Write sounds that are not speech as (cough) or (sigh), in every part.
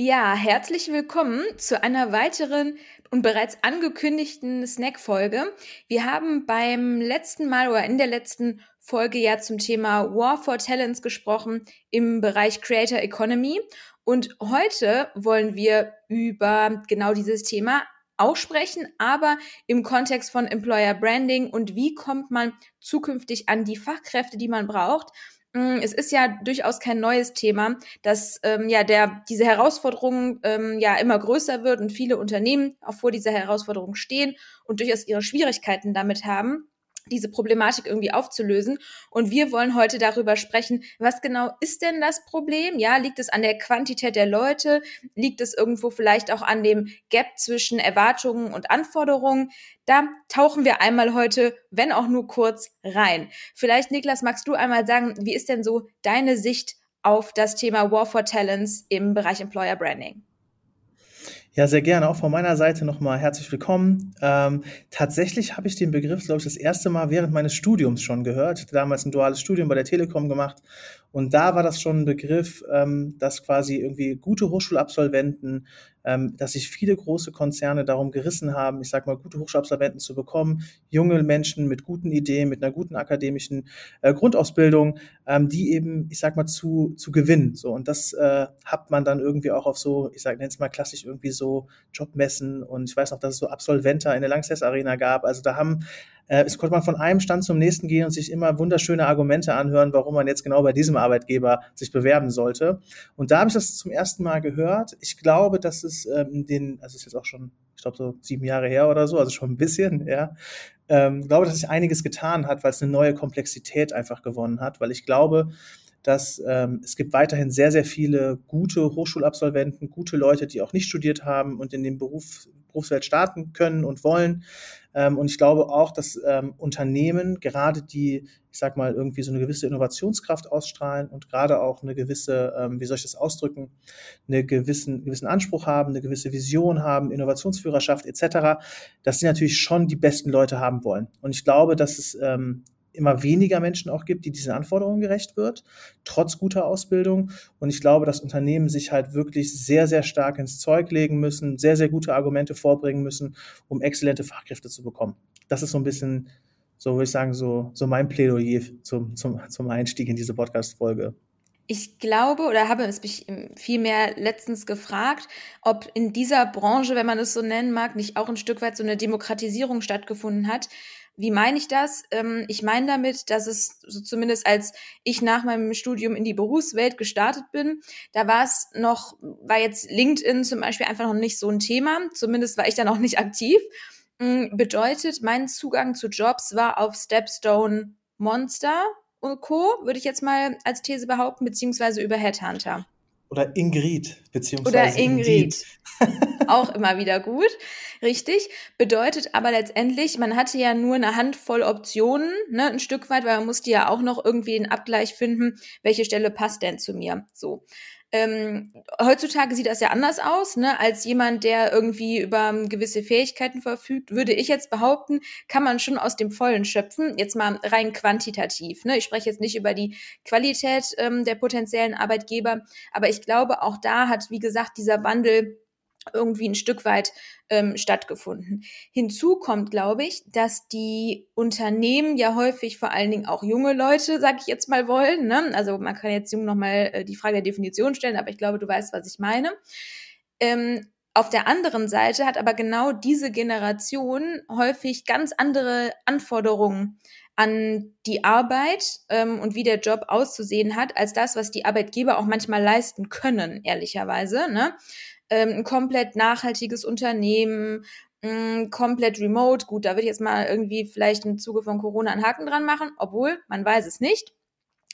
Ja, herzlich willkommen zu einer weiteren und bereits angekündigten Snack-Folge. Wir haben beim letzten Mal oder in der letzten Folge ja zum Thema War for Talents gesprochen im Bereich Creator Economy. Und heute wollen wir über genau dieses Thema auch sprechen, aber im Kontext von Employer Branding und wie kommt man zukünftig an die Fachkräfte, die man braucht. Mm, es ist ja durchaus kein neues Thema, dass ähm, ja der diese Herausforderung ähm, ja immer größer wird und viele Unternehmen auch vor dieser Herausforderung stehen und durchaus ihre Schwierigkeiten damit haben diese Problematik irgendwie aufzulösen. Und wir wollen heute darüber sprechen, was genau ist denn das Problem? Ja, liegt es an der Quantität der Leute? Liegt es irgendwo vielleicht auch an dem Gap zwischen Erwartungen und Anforderungen? Da tauchen wir einmal heute, wenn auch nur kurz, rein. Vielleicht, Niklas, magst du einmal sagen, wie ist denn so deine Sicht auf das Thema War for Talents im Bereich Employer Branding? Ja, sehr gerne. Auch von meiner Seite nochmal herzlich willkommen. Ähm, tatsächlich habe ich den Begriff, glaube ich, das erste Mal während meines Studiums schon gehört. Ich hatte damals ein duales Studium bei der Telekom gemacht und da war das schon ein Begriff, ähm, dass quasi irgendwie gute Hochschulabsolventen, ähm, dass sich viele große Konzerne darum gerissen haben, ich sag mal, gute Hochschulabsolventen zu bekommen, junge Menschen mit guten Ideen, mit einer guten akademischen äh, Grundausbildung, ähm, die eben, ich sag mal, zu, zu gewinnen. So, und das äh, hat man dann irgendwie auch auf so, ich sag, nenn's mal klassisch irgendwie so Jobmessen und ich weiß noch, dass es so Absolventer in der Langsess Arena gab. Also da haben äh, es konnte man von einem Stand zum nächsten gehen und sich immer wunderschöne Argumente anhören, warum man jetzt genau bei diesem Arbeitgeber sich bewerben sollte. Und da habe ich das zum ersten Mal gehört. Ich glaube, dass es ähm, den, also es ist jetzt auch schon, ich glaube so sieben Jahre her oder so, also schon ein bisschen, (laughs) ja. Ähm, glaube, dass sich einiges getan hat, weil es eine neue Komplexität einfach gewonnen hat, weil ich glaube, dass ähm, es gibt weiterhin sehr, sehr viele gute Hochschulabsolventen, gute Leute, die auch nicht studiert haben und in den Beruf, Berufswelt starten können und wollen. Ähm, und ich glaube auch, dass ähm, Unternehmen, gerade die, ich sag mal, irgendwie so eine gewisse Innovationskraft ausstrahlen und gerade auch eine gewisse, ähm, wie soll ich das ausdrücken, eine gewissen, gewissen Anspruch haben, eine gewisse Vision haben, Innovationsführerschaft etc., dass sie natürlich schon die besten Leute haben wollen. Und ich glaube, dass es immer weniger Menschen auch gibt, die diesen Anforderungen gerecht wird, trotz guter Ausbildung. Und ich glaube, dass Unternehmen sich halt wirklich sehr, sehr stark ins Zeug legen müssen, sehr, sehr gute Argumente vorbringen müssen, um exzellente Fachkräfte zu bekommen. Das ist so ein bisschen, so würde ich sagen, so, so mein Plädoyer zum, zum, zum Einstieg in diese Podcast-Folge. Ich glaube oder habe es mich vielmehr letztens gefragt, ob in dieser Branche, wenn man es so nennen mag, nicht auch ein Stück weit so eine Demokratisierung stattgefunden hat, wie meine ich das? Ähm, ich meine damit, dass es so zumindest als ich nach meinem Studium in die Berufswelt gestartet bin, da war es noch, war jetzt LinkedIn zum Beispiel einfach noch nicht so ein Thema. Zumindest war ich da noch nicht aktiv. Ähm, bedeutet, mein Zugang zu Jobs war auf Stepstone Monster und Co., würde ich jetzt mal als These behaupten, beziehungsweise über Headhunter. Oder Ingrid, beziehungsweise Oder Ingrid. (laughs) Auch immer wieder gut. Richtig. Bedeutet aber letztendlich, man hatte ja nur eine Handvoll Optionen, ne, ein Stück weit, weil man musste ja auch noch irgendwie den Abgleich finden, welche Stelle passt denn zu mir. So. Ähm, heutzutage sieht das ja anders aus, ne? Als jemand, der irgendwie über gewisse Fähigkeiten verfügt, würde ich jetzt behaupten, kann man schon aus dem Vollen schöpfen. Jetzt mal rein quantitativ. Ne? Ich spreche jetzt nicht über die Qualität ähm, der potenziellen Arbeitgeber, aber ich glaube, auch da hat, wie gesagt, dieser Wandel irgendwie ein Stück weit ähm, stattgefunden. Hinzu kommt, glaube ich, dass die Unternehmen ja häufig vor allen Dingen auch junge Leute, sag ich jetzt mal, wollen. Ne? Also man kann jetzt jung nochmal äh, die Frage der Definition stellen, aber ich glaube, du weißt, was ich meine. Ähm, auf der anderen Seite hat aber genau diese Generation häufig ganz andere Anforderungen an die Arbeit ähm, und wie der Job auszusehen hat, als das, was die Arbeitgeber auch manchmal leisten können, ehrlicherweise. Ne? Ähm, ein komplett nachhaltiges Unternehmen, mh, mm, komplett remote. Gut, da würde ich jetzt mal irgendwie vielleicht im Zuge von Corona einen Haken dran machen, obwohl man weiß es nicht.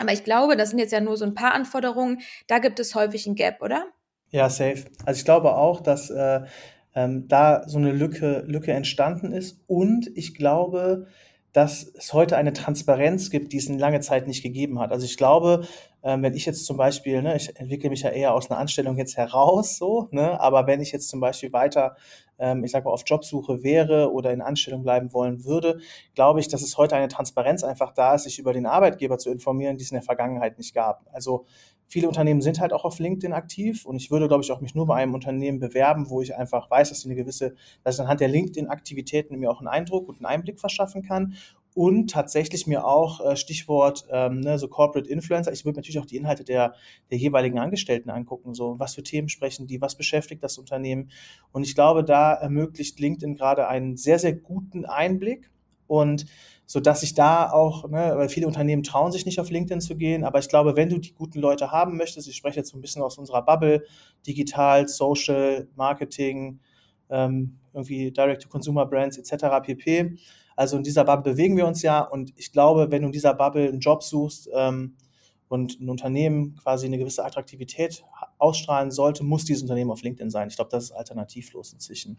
Aber ich glaube, das sind jetzt ja nur so ein paar Anforderungen. Da gibt es häufig ein Gap, oder? Ja, safe. Also ich glaube auch, dass äh, ähm, da so eine Lücke, Lücke entstanden ist. Und ich glaube, dass es heute eine Transparenz gibt, die es in lange Zeit nicht gegeben hat. Also ich glaube, ähm, wenn ich jetzt zum Beispiel, ne, ich entwickle mich ja eher aus einer Anstellung jetzt heraus, so, ne, aber wenn ich jetzt zum Beispiel weiter, ähm, ich sage mal, auf Jobsuche wäre oder in Anstellung bleiben wollen würde, glaube ich, dass es heute eine Transparenz einfach da ist, sich über den Arbeitgeber zu informieren, die es in der Vergangenheit nicht gab. Also Viele Unternehmen sind halt auch auf LinkedIn aktiv und ich würde, glaube ich, auch mich nur bei einem Unternehmen bewerben, wo ich einfach weiß, dass sie eine gewisse, dass ich anhand der LinkedIn-Aktivitäten mir auch einen Eindruck und einen Einblick verschaffen kann und tatsächlich mir auch äh, Stichwort ähm, ne, so Corporate Influencer. Ich würde natürlich auch die Inhalte der, der jeweiligen Angestellten angucken, so was für Themen sprechen die, was beschäftigt das Unternehmen. Und ich glaube, da ermöglicht LinkedIn gerade einen sehr, sehr guten Einblick und so dass ich da auch, ne, weil viele Unternehmen trauen sich nicht auf LinkedIn zu gehen, aber ich glaube, wenn du die guten Leute haben möchtest, ich spreche jetzt so ein bisschen aus unserer Bubble, digital, Social, Marketing, ähm, irgendwie Direct-to-Consumer-Brands etc. pp. Also in dieser Bubble bewegen wir uns ja und ich glaube, wenn du in dieser Bubble einen Job suchst ähm, und ein Unternehmen quasi eine gewisse Attraktivität ausstrahlen sollte, muss dieses Unternehmen auf LinkedIn sein. Ich glaube, das ist alternativlos inzwischen.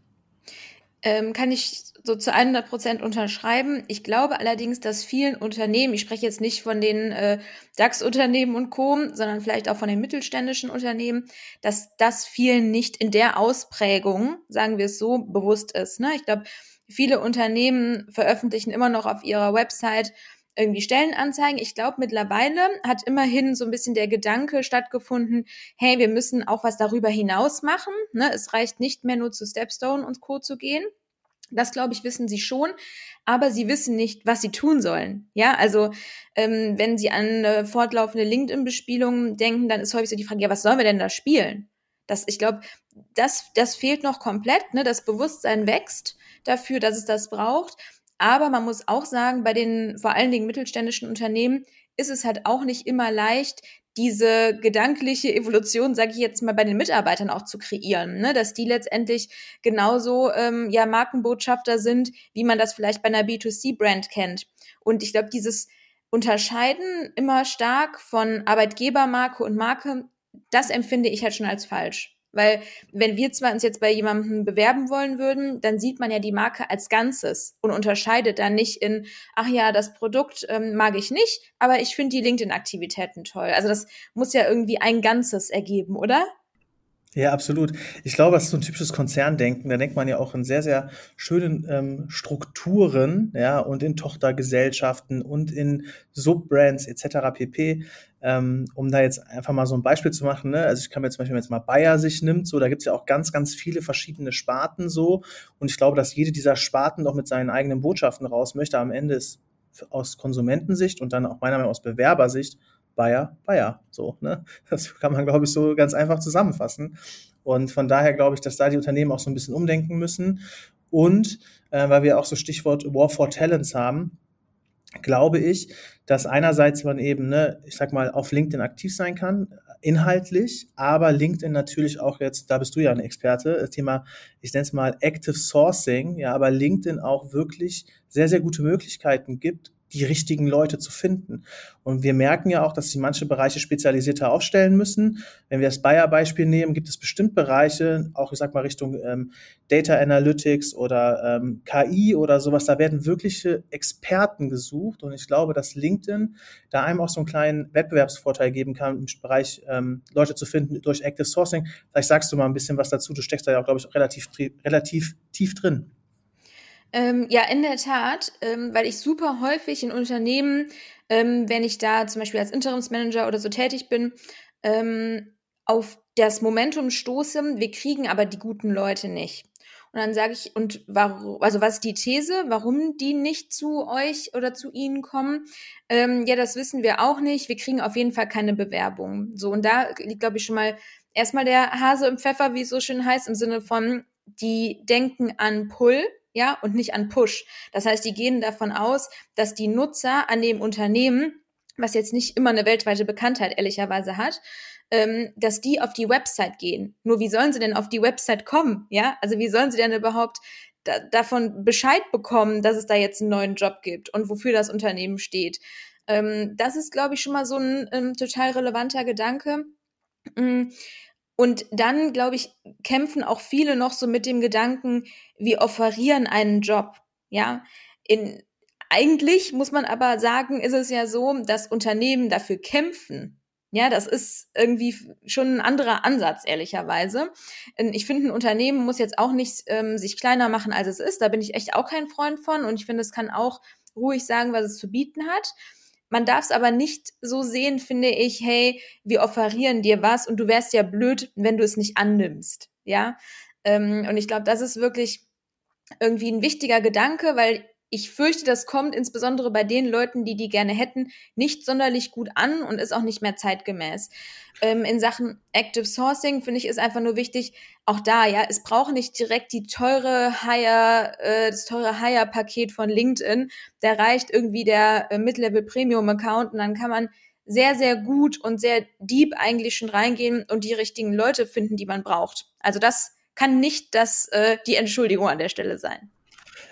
Ähm, kann ich so zu 100 Prozent unterschreiben. Ich glaube allerdings, dass vielen Unternehmen, ich spreche jetzt nicht von den äh, DAX-Unternehmen und Co., sondern vielleicht auch von den mittelständischen Unternehmen, dass das vielen nicht in der Ausprägung, sagen wir es so, bewusst ist. Ne? Ich glaube, Viele Unternehmen veröffentlichen immer noch auf ihrer Website irgendwie Stellenanzeigen. Ich glaube, mittlerweile hat immerhin so ein bisschen der Gedanke stattgefunden, hey, wir müssen auch was darüber hinaus machen. Ne? Es reicht nicht mehr nur zu Stepstone und Co. zu gehen. Das, glaube ich, wissen sie schon, aber sie wissen nicht, was sie tun sollen. Ja, also ähm, wenn sie an eine fortlaufende LinkedIn-Bespielung denken, dann ist häufig so die Frage, ja, was sollen wir denn da spielen? Das, ich glaube, das, das fehlt noch komplett. Ne? Das Bewusstsein wächst dafür, dass es das braucht. Aber man muss auch sagen, bei den vor allen Dingen mittelständischen Unternehmen ist es halt auch nicht immer leicht, diese gedankliche Evolution, sage ich jetzt mal, bei den Mitarbeitern auch zu kreieren, ne? dass die letztendlich genauso ähm, ja Markenbotschafter sind, wie man das vielleicht bei einer B2C-Brand kennt. Und ich glaube, dieses Unterscheiden immer stark von Arbeitgebermarke und Marke, das empfinde ich halt schon als falsch. Weil wenn wir zwar uns jetzt bei jemandem bewerben wollen würden, dann sieht man ja die Marke als Ganzes und unterscheidet dann nicht in, ach ja, das Produkt ähm, mag ich nicht, aber ich finde die LinkedIn-Aktivitäten toll. Also das muss ja irgendwie ein Ganzes ergeben, oder? Ja, absolut. Ich glaube, das ist so ein typisches Konzerndenken. Da denkt man ja auch in sehr, sehr schönen ähm, Strukturen, ja, und in Tochtergesellschaften und in Subbrands etc. pp. Ähm, um da jetzt einfach mal so ein Beispiel zu machen, ne? also ich kann mir zum Beispiel, wenn jetzt mal Bayer sich nimmt, so, da gibt's ja auch ganz, ganz viele verschiedene Sparten so und ich glaube, dass jede dieser Sparten doch mit seinen eigenen Botschaften raus möchte. Am Ende ist aus Konsumentensicht und dann auch meiner Meinung nach aus Bewerbersicht Bayer, Bayer. So, ne? (laughs) Das kann man, glaube ich, so ganz einfach zusammenfassen. Und von daher glaube ich, dass da die Unternehmen auch so ein bisschen umdenken müssen. Und äh, weil wir auch so Stichwort War for Talents haben, glaube ich, dass einerseits man eben, ne, ich sag mal, auf LinkedIn aktiv sein kann, inhaltlich, aber LinkedIn natürlich auch jetzt, da bist du ja ein Experte, das Thema, ich nenne es mal Active Sourcing, ja, aber LinkedIn auch wirklich sehr, sehr gute Möglichkeiten gibt, die richtigen Leute zu finden. Und wir merken ja auch, dass sich manche Bereiche spezialisierter aufstellen müssen. Wenn wir das Bayer-Beispiel nehmen, gibt es bestimmt Bereiche, auch ich sag mal Richtung ähm, Data Analytics oder ähm, KI oder sowas, da werden wirkliche Experten gesucht. Und ich glaube, dass LinkedIn da einem auch so einen kleinen Wettbewerbsvorteil geben kann, im Bereich ähm, Leute zu finden durch Active Sourcing. Vielleicht sagst du mal ein bisschen was dazu. Du steckst da ja auch, glaube ich, relativ, relativ tief drin. Ähm, ja, in der Tat, ähm, weil ich super häufig in Unternehmen, ähm, wenn ich da zum Beispiel als Interimsmanager oder so tätig bin, ähm, auf das Momentum stoße, wir kriegen aber die guten Leute nicht. Und dann sage ich, und warum, also was ist die These, warum die nicht zu euch oder zu ihnen kommen? Ähm, ja, das wissen wir auch nicht. Wir kriegen auf jeden Fall keine Bewerbung. So, und da liegt, glaube ich, schon mal erstmal der Hase im Pfeffer, wie es so schön heißt, im Sinne von, die denken an Pull, ja, und nicht an Push. Das heißt, die gehen davon aus, dass die Nutzer an dem Unternehmen, was jetzt nicht immer eine weltweite Bekanntheit ehrlicherweise hat, ähm, dass die auf die Website gehen. Nur wie sollen sie denn auf die Website kommen? Ja, also wie sollen sie denn überhaupt da, davon Bescheid bekommen, dass es da jetzt einen neuen Job gibt und wofür das Unternehmen steht? Ähm, das ist, glaube ich, schon mal so ein ähm, total relevanter Gedanke. Und dann, glaube ich, kämpfen auch viele noch so mit dem Gedanken, wir offerieren einen Job. Ja, in, eigentlich muss man aber sagen, ist es ja so, dass Unternehmen dafür kämpfen. Ja, das ist irgendwie schon ein anderer Ansatz, ehrlicherweise. Ich finde, ein Unternehmen muss jetzt auch nicht ähm, sich kleiner machen, als es ist. Da bin ich echt auch kein Freund von. Und ich finde, es kann auch ruhig sagen, was es zu bieten hat Man darf es aber nicht so sehen, finde ich, hey, wir offerieren dir was und du wärst ja blöd, wenn du es nicht annimmst. Ja. Ähm, und ich glaube, das ist wirklich irgendwie ein wichtiger Gedanke, weil ich fürchte, das kommt insbesondere bei den Leuten, die die gerne hätten, nicht sonderlich gut an und ist auch nicht mehr zeitgemäß. Ähm, in Sachen Active Sourcing finde ich ist einfach nur wichtig, auch da, ja, es braucht nicht direkt die teure Hire, äh, das teure Hire-Paket von LinkedIn. Da reicht irgendwie der äh, Mid-Level Premium Account und dann kann man sehr, sehr gut und sehr deep eigentlich schon reingehen und die richtigen Leute finden, die man braucht. Also das kann nicht das, äh, die Entschuldigung an der Stelle sein.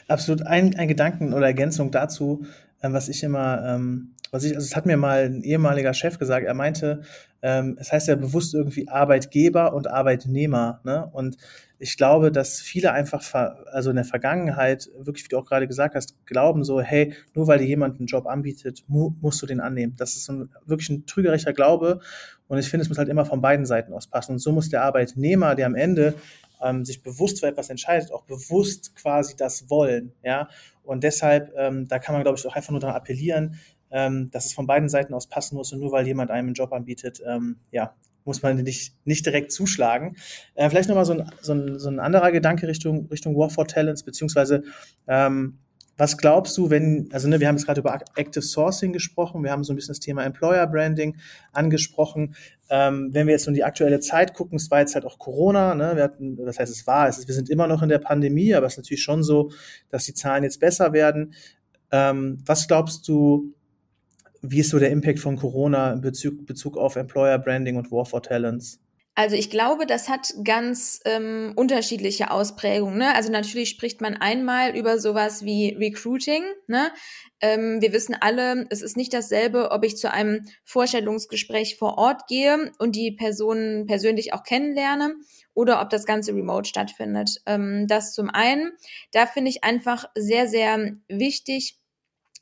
Absolut. Ein, ein Gedanken oder Ergänzung dazu, äh, was ich immer, ähm, was ich, also es hat mir mal ein ehemaliger Chef gesagt, er meinte, ähm, es heißt ja bewusst irgendwie Arbeitgeber und Arbeitnehmer, ne? Und ich glaube, dass viele einfach, also in der Vergangenheit, wirklich, wie du auch gerade gesagt hast, glauben so, hey, nur weil dir jemand einen Job anbietet, mu musst du den annehmen. Das ist ein, wirklich ein trügerischer Glaube. Und ich finde, es muss halt immer von beiden Seiten aus passen. Und so muss der Arbeitnehmer, der am Ende ähm, sich bewusst für etwas entscheidet, auch bewusst quasi das wollen. Ja? Und deshalb, ähm, da kann man, glaube ich, auch einfach nur daran appellieren, ähm, dass es von beiden Seiten aus passen muss und nur weil jemand einem einen Job anbietet, ähm, ja, muss man nicht, nicht direkt zuschlagen. Äh, vielleicht nochmal so ein, so, ein, so ein anderer Gedanke Richtung, Richtung War for Talents, beziehungsweise ähm, was glaubst du, wenn, also ne, wir haben jetzt gerade über Active Sourcing gesprochen, wir haben so ein bisschen das Thema Employer Branding angesprochen. Ähm, wenn wir jetzt in die aktuelle Zeit gucken, es war jetzt halt auch Corona, ne? wir hatten, das heißt, es war, es ist, wir sind immer noch in der Pandemie, aber es ist natürlich schon so, dass die Zahlen jetzt besser werden. Ähm, was glaubst du, wie ist so der Impact von Corona in Bezug, Bezug auf Employer Branding und War for Talents? Also ich glaube, das hat ganz ähm, unterschiedliche Ausprägungen. Ne? Also natürlich spricht man einmal über sowas wie Recruiting. Ne? Ähm, wir wissen alle, es ist nicht dasselbe, ob ich zu einem Vorstellungsgespräch vor Ort gehe und die Person persönlich auch kennenlerne oder ob das Ganze remote stattfindet. Ähm, das zum einen. Da finde ich einfach sehr, sehr wichtig,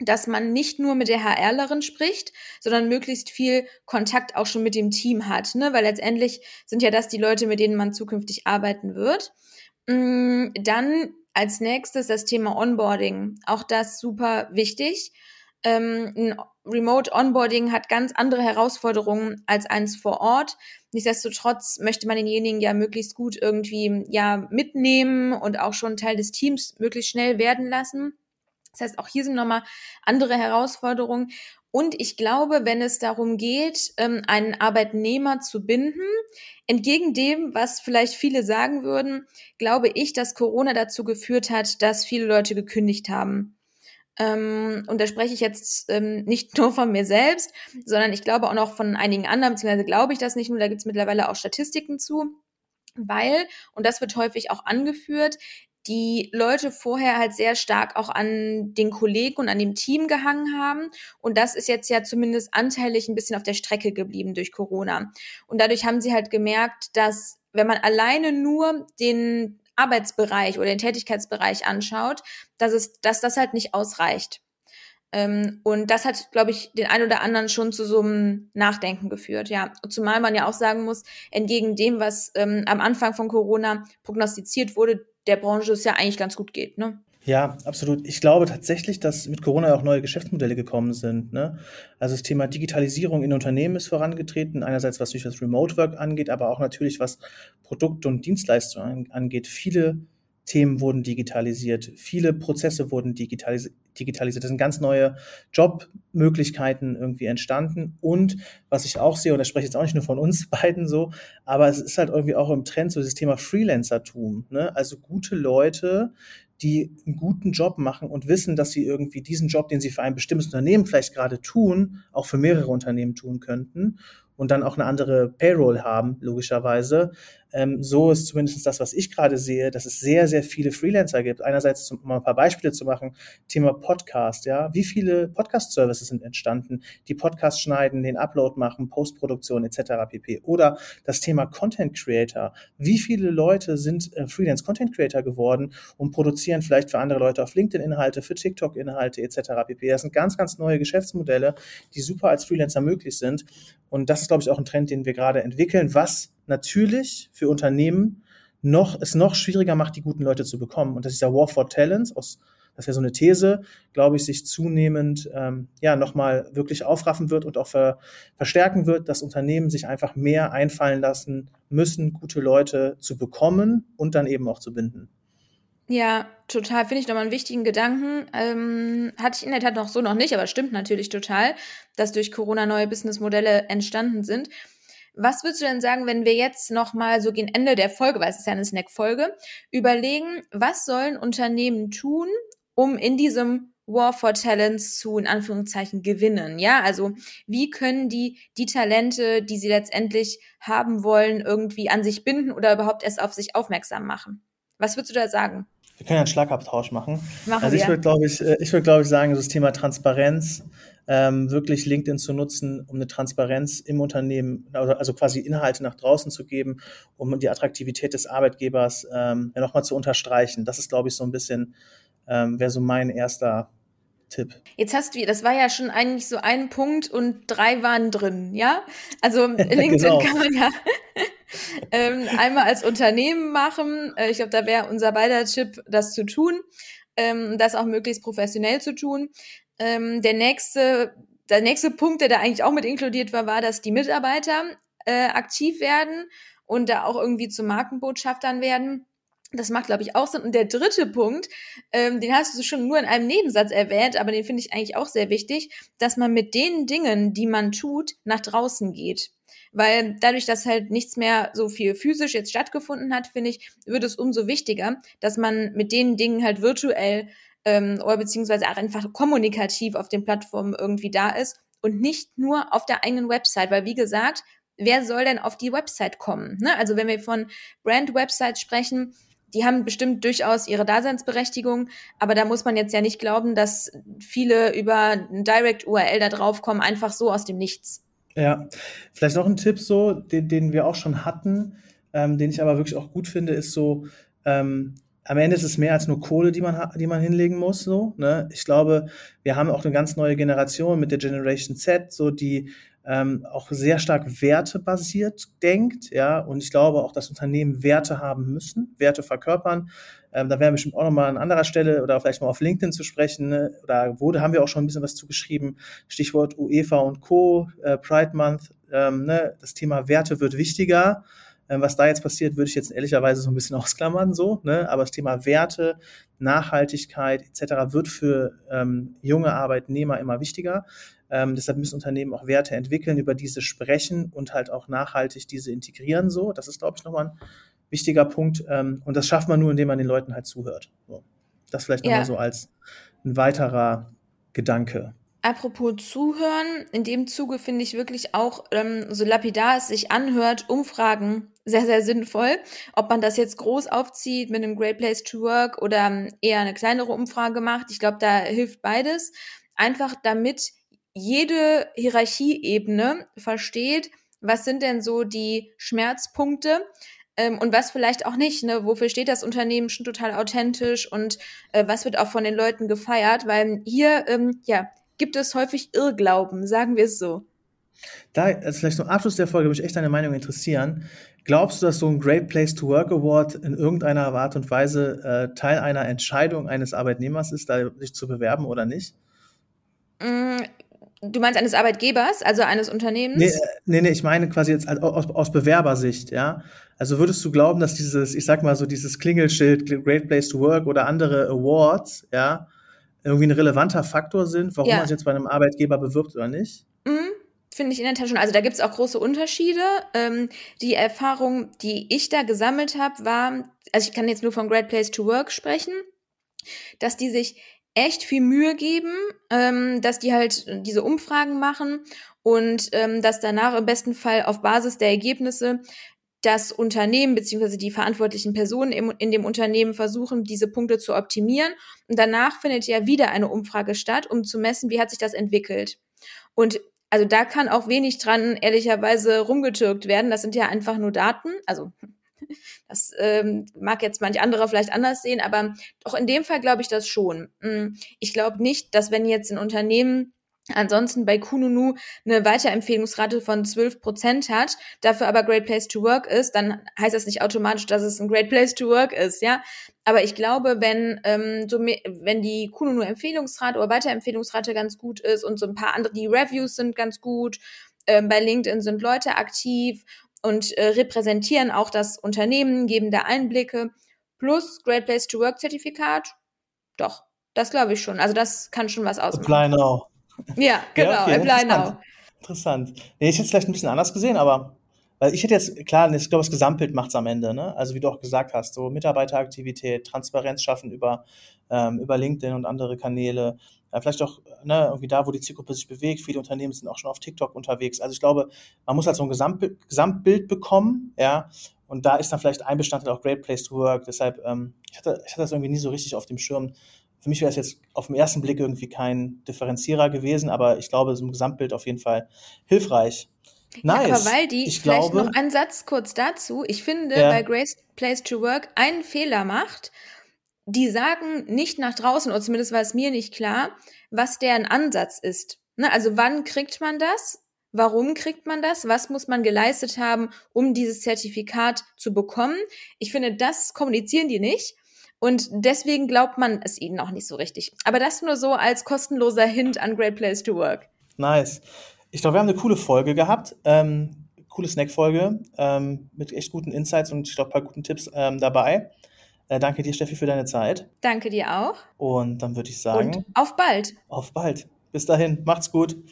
dass man nicht nur mit der HRlerin spricht, sondern möglichst viel Kontakt auch schon mit dem Team hat, ne? weil letztendlich sind ja das die Leute, mit denen man zukünftig arbeiten wird. Mm, dann als nächstes das Thema Onboarding. Auch das super wichtig. Ähm, ein Remote Onboarding hat ganz andere Herausforderungen als eins vor Ort. Nichtsdestotrotz möchte man denjenigen ja möglichst gut irgendwie ja mitnehmen und auch schon Teil des Teams möglichst schnell werden lassen. Das heißt, auch hier sind nochmal andere Herausforderungen. Und ich glaube, wenn es darum geht, ähm, einen Arbeitnehmer zu binden, entgegen dem, was vielleicht viele sagen würden, glaube ich, dass Corona dazu geführt hat, dass viele Leute gekündigt haben. Ähm, und da spreche ich jetzt ähm, nicht (laughs) nur von mir selbst, sondern ich glaube auch noch von einigen anderen, beziehungsweise glaube ich das nicht nur, da gibt es mittlerweile auch Statistiken zu. Weil, und das wird häufig auch angeführt, die Leute vorher halt sehr stark auch an den Kollegen und an dem Team gehangen haben. Und das ist jetzt ja zumindest anteilig ein bisschen auf der Strecke geblieben durch Corona. Und dadurch haben sie halt gemerkt, dass wenn man alleine nur den Arbeitsbereich oder den Tätigkeitsbereich anschaut, dass es, dass das halt nicht ausreicht. Ähm, und das hat, glaube ich, den einen oder anderen schon zu so einem Nachdenken geführt, ja. Zumal man ja auch sagen muss, entgegen dem, was ähm, am Anfang von Corona prognostiziert wurde, der Branche es ja eigentlich ganz gut geht, ne? Ja, absolut. Ich glaube tatsächlich, dass mit Corona auch neue Geschäftsmodelle gekommen sind. Ne? Also das Thema Digitalisierung in Unternehmen ist vorangetreten. Einerseits was durch das Remote Work angeht, aber auch natürlich was Produkte und Dienstleistungen angeht. Viele Themen wurden digitalisiert, viele Prozesse wurden digitalis digitalisiert. Es sind ganz neue Jobmöglichkeiten irgendwie entstanden. Und was ich auch sehe, und das spreche jetzt auch nicht nur von uns (laughs) beiden so, aber es ist halt irgendwie auch im Trend so dieses Thema Freelancertum. Ne? Also gute Leute, die einen guten Job machen und wissen, dass sie irgendwie diesen Job, den sie für ein bestimmtes Unternehmen vielleicht gerade tun, auch für mehrere Unternehmen tun könnten und dann auch eine andere Payroll haben, logischerweise. Ähm, so ist zumindest das, was ich gerade sehe, dass es sehr, sehr viele Freelancer gibt. Einerseits, um mal ein paar Beispiele zu machen, Thema Podcast, ja. Wie viele Podcast-Services sind entstanden, die Podcast schneiden, den Upload machen, Postproduktion etc. pp. Oder das Thema Content Creator. Wie viele Leute sind äh, Freelance Content Creator geworden und produzieren vielleicht für andere Leute auf LinkedIn Inhalte, für TikTok Inhalte etc. pp. Das sind ganz, ganz neue Geschäftsmodelle, die super als Freelancer möglich sind. Und das ist, glaube ich, auch ein Trend, den wir gerade entwickeln, was natürlich für Unternehmen noch, es noch schwieriger macht, die guten Leute zu bekommen. Und das ist ja War for Talents aus, Das wäre so eine These, glaube ich, sich zunehmend ähm, ja nochmal wirklich aufraffen wird und auch ver verstärken wird, dass Unternehmen sich einfach mehr einfallen lassen müssen, gute Leute zu bekommen und dann eben auch zu binden. Ja, total. Finde ich nochmal einen wichtigen Gedanken. Ähm, hatte ich in der Tat noch so noch nicht, aber stimmt natürlich total, dass durch Corona neue Businessmodelle entstanden sind. Was würdest du denn sagen, wenn wir jetzt nochmal so gegen Ende der Folge, weil es ist ja eine Snack-Folge, überlegen, was sollen Unternehmen tun, um in diesem War for Talents zu, in Anführungszeichen, gewinnen? Ja, also wie können die die Talente, die sie letztendlich haben wollen, irgendwie an sich binden oder überhaupt erst auf sich aufmerksam machen? Was würdest du da sagen? Wir können ja einen Schlagabtausch machen. machen also ich würde, glaube ich, äh, ich würde, glaube ich, sagen, das Thema Transparenz, ähm, wirklich LinkedIn zu nutzen, um eine Transparenz im Unternehmen, also, also quasi Inhalte nach draußen zu geben, um die Attraktivität des Arbeitgebers ähm, ja, nochmal zu unterstreichen. Das ist, glaube ich, so ein bisschen, ähm, wäre so mein erster Tipp. Jetzt hast du, das war ja schon eigentlich so ein Punkt und drei waren drin, ja? Also (laughs) LinkedIn genau. kann man ja (laughs) ähm, einmal als Unternehmen machen. Äh, ich glaube, da wäre unser beider Tipp, das zu tun, ähm, das auch möglichst professionell zu tun. Ähm, der nächste, der nächste Punkt, der da eigentlich auch mit inkludiert war, war, dass die Mitarbeiter äh, aktiv werden und da auch irgendwie zu Markenbotschaftern werden. Das macht, glaube ich, auch Sinn. Und der dritte Punkt, ähm, den hast du schon nur in einem Nebensatz erwähnt, aber den finde ich eigentlich auch sehr wichtig, dass man mit den Dingen, die man tut, nach draußen geht. Weil dadurch, dass halt nichts mehr so viel physisch jetzt stattgefunden hat, finde ich, wird es umso wichtiger, dass man mit den Dingen halt virtuell ähm, oder beziehungsweise auch einfach kommunikativ auf den Plattformen irgendwie da ist und nicht nur auf der eigenen Website. Weil wie gesagt, wer soll denn auf die Website kommen? Ne? Also wenn wir von Brand-Websites sprechen, die haben bestimmt durchaus ihre Daseinsberechtigung, aber da muss man jetzt ja nicht glauben, dass viele über ein Direct URL da drauf kommen, einfach so aus dem Nichts. Ja, vielleicht noch ein Tipp so, den, den wir auch schon hatten, ähm, den ich aber wirklich auch gut finde, ist so, ähm, am Ende ist es mehr als nur Kohle, die man, die man hinlegen muss. So, ne? Ich glaube, wir haben auch eine ganz neue Generation mit der Generation Z, so die ähm, auch sehr stark wertebasiert denkt, ja. Und ich glaube auch, dass Unternehmen Werte haben müssen, Werte verkörpern. Ähm, da werden wir bestimmt auch nochmal an anderer Stelle oder vielleicht mal auf LinkedIn zu sprechen. Ne? Oder wurde, haben wir auch schon ein bisschen was zugeschrieben. Stichwort UEFA und Co., äh, Pride Month. Ähm, ne? Das Thema Werte wird wichtiger. Ähm, was da jetzt passiert, würde ich jetzt ehrlicherweise so ein bisschen (laughs) ausklammern, so, ne? Aber das Thema Werte, Nachhaltigkeit etc. wird für ähm, junge Arbeitnehmer immer wichtiger. Ähm, deshalb müssen Unternehmen auch Werte entwickeln, über diese sprechen und halt auch nachhaltig diese integrieren. So, das ist, glaube ich, nochmal ein wichtiger Punkt. Ähm, und das schafft man nur, indem man den Leuten halt zuhört. So. Das vielleicht nochmal ja. so als ein weiterer Gedanke. Apropos Zuhören, in dem Zuge finde ich wirklich auch, ähm, so lapidar es sich anhört, Umfragen sehr, sehr sinnvoll. Ob man das jetzt groß aufzieht mit einem Great Place to Work oder ähm, eher eine kleinere Umfrage macht, ich glaube, da hilft beides. Einfach damit jede Hierarchieebene versteht, was sind denn so die Schmerzpunkte ähm, und was vielleicht auch nicht. Ne? Wofür steht das Unternehmen schon total authentisch und äh, was wird auch von den Leuten gefeiert? Weil hier, ähm, ja, gibt es häufig Irrglauben, sagen wir es so. Da, also vielleicht zum Abschluss der Folge würde mich echt deine Meinung interessieren. Glaubst du, dass so ein Great Place to Work Award in irgendeiner Art und Weise äh, Teil einer Entscheidung eines Arbeitnehmers ist, da sich zu bewerben oder nicht? Mm, Du meinst eines Arbeitgebers, also eines Unternehmens? Nee, äh, nee, nee ich meine quasi jetzt aus, aus Bewerbersicht, ja. Also würdest du glauben, dass dieses, ich sag mal so, dieses Klingelschild, Great Place to Work oder andere Awards, ja, irgendwie ein relevanter Faktor sind, warum ja. man sich jetzt bei einem Arbeitgeber bewirbt oder nicht? Mhm. Finde ich in der Tat schon. Also da gibt es auch große Unterschiede. Ähm, die Erfahrung, die ich da gesammelt habe, war, also ich kann jetzt nur von Great Place to Work sprechen, dass die sich echt viel Mühe geben, ähm, dass die halt diese Umfragen machen und ähm, dass danach im besten Fall auf Basis der Ergebnisse das Unternehmen beziehungsweise die verantwortlichen Personen im, in dem Unternehmen versuchen, diese Punkte zu optimieren. Und danach findet ja wieder eine Umfrage statt, um zu messen, wie hat sich das entwickelt. Und also da kann auch wenig dran ehrlicherweise rumgetürkt werden. Das sind ja einfach nur Daten. Also (laughs) das ähm, mag jetzt manch anderer vielleicht anders sehen, aber auch in dem Fall glaube ich das schon. Mm, ich glaube nicht, dass wenn jetzt ein Unternehmen ansonsten bei Kununu eine Weiterempfehlungsrate von 12% hat, dafür aber Great Place to Work ist, dann heißt das nicht automatisch, dass es ein Great Place to Work ist, ja. Aber ich glaube, wenn, ähm, so wenn die Kununu Empfehlungsrate oder Weiterempfehlungsrate ganz gut ist und so ein paar andere, die Reviews sind ganz gut, ähm, bei LinkedIn sind Leute aktiv und äh, repräsentieren auch das Unternehmen, geben da Einblicke, plus Great Place to Work Zertifikat, doch, das glaube ich schon. Also das kann schon was ausmachen. Now. (laughs) Ja, genau, ja, okay, apply now. Interessant. Nee, ich hätte es vielleicht ein bisschen anders gesehen, aber weil ich hätte jetzt, klar, ich glaube, das Gesamtbild macht es am Ende, ne? Also wie du auch gesagt hast, so Mitarbeiteraktivität, Transparenz schaffen über, ähm, über LinkedIn und andere Kanäle, äh, vielleicht auch ne, irgendwie da, wo die Zielgruppe sich bewegt. Viele Unternehmen sind auch schon auf TikTok unterwegs. Also ich glaube, man muss halt so ein Gesamtbild, Gesamtbild bekommen, ja. Und da ist dann vielleicht ein Bestandteil auch Great Place to Work. Deshalb, ähm, ich, hatte, ich hatte das irgendwie nie so richtig auf dem Schirm, für mich wäre es jetzt auf den ersten Blick irgendwie kein Differenzierer gewesen, aber ich glaube, so ein Gesamtbild auf jeden Fall hilfreich. Nice. Ja, die, ich vielleicht glaube, noch einen Satz kurz dazu. Ich finde, ja. bei Grace Place to Work einen Fehler macht. Die sagen nicht nach draußen, oder zumindest war es mir nicht klar, was deren Ansatz ist. Ne? Also wann kriegt man das? Warum kriegt man das? Was muss man geleistet haben, um dieses Zertifikat zu bekommen? Ich finde, das kommunizieren die nicht. Und deswegen glaubt man es ihnen auch nicht so richtig. Aber das nur so als kostenloser Hint an Great Place to Work. Nice. Ich glaube, wir haben eine coole Folge gehabt. Ähm, coole Snack-Folge ähm, mit echt guten Insights und ich glaube, ein paar guten Tipps ähm, dabei. Äh, danke dir, Steffi, für deine Zeit. Danke dir auch. Und dann würde ich sagen. Und auf bald. Auf bald. Bis dahin. Macht's gut.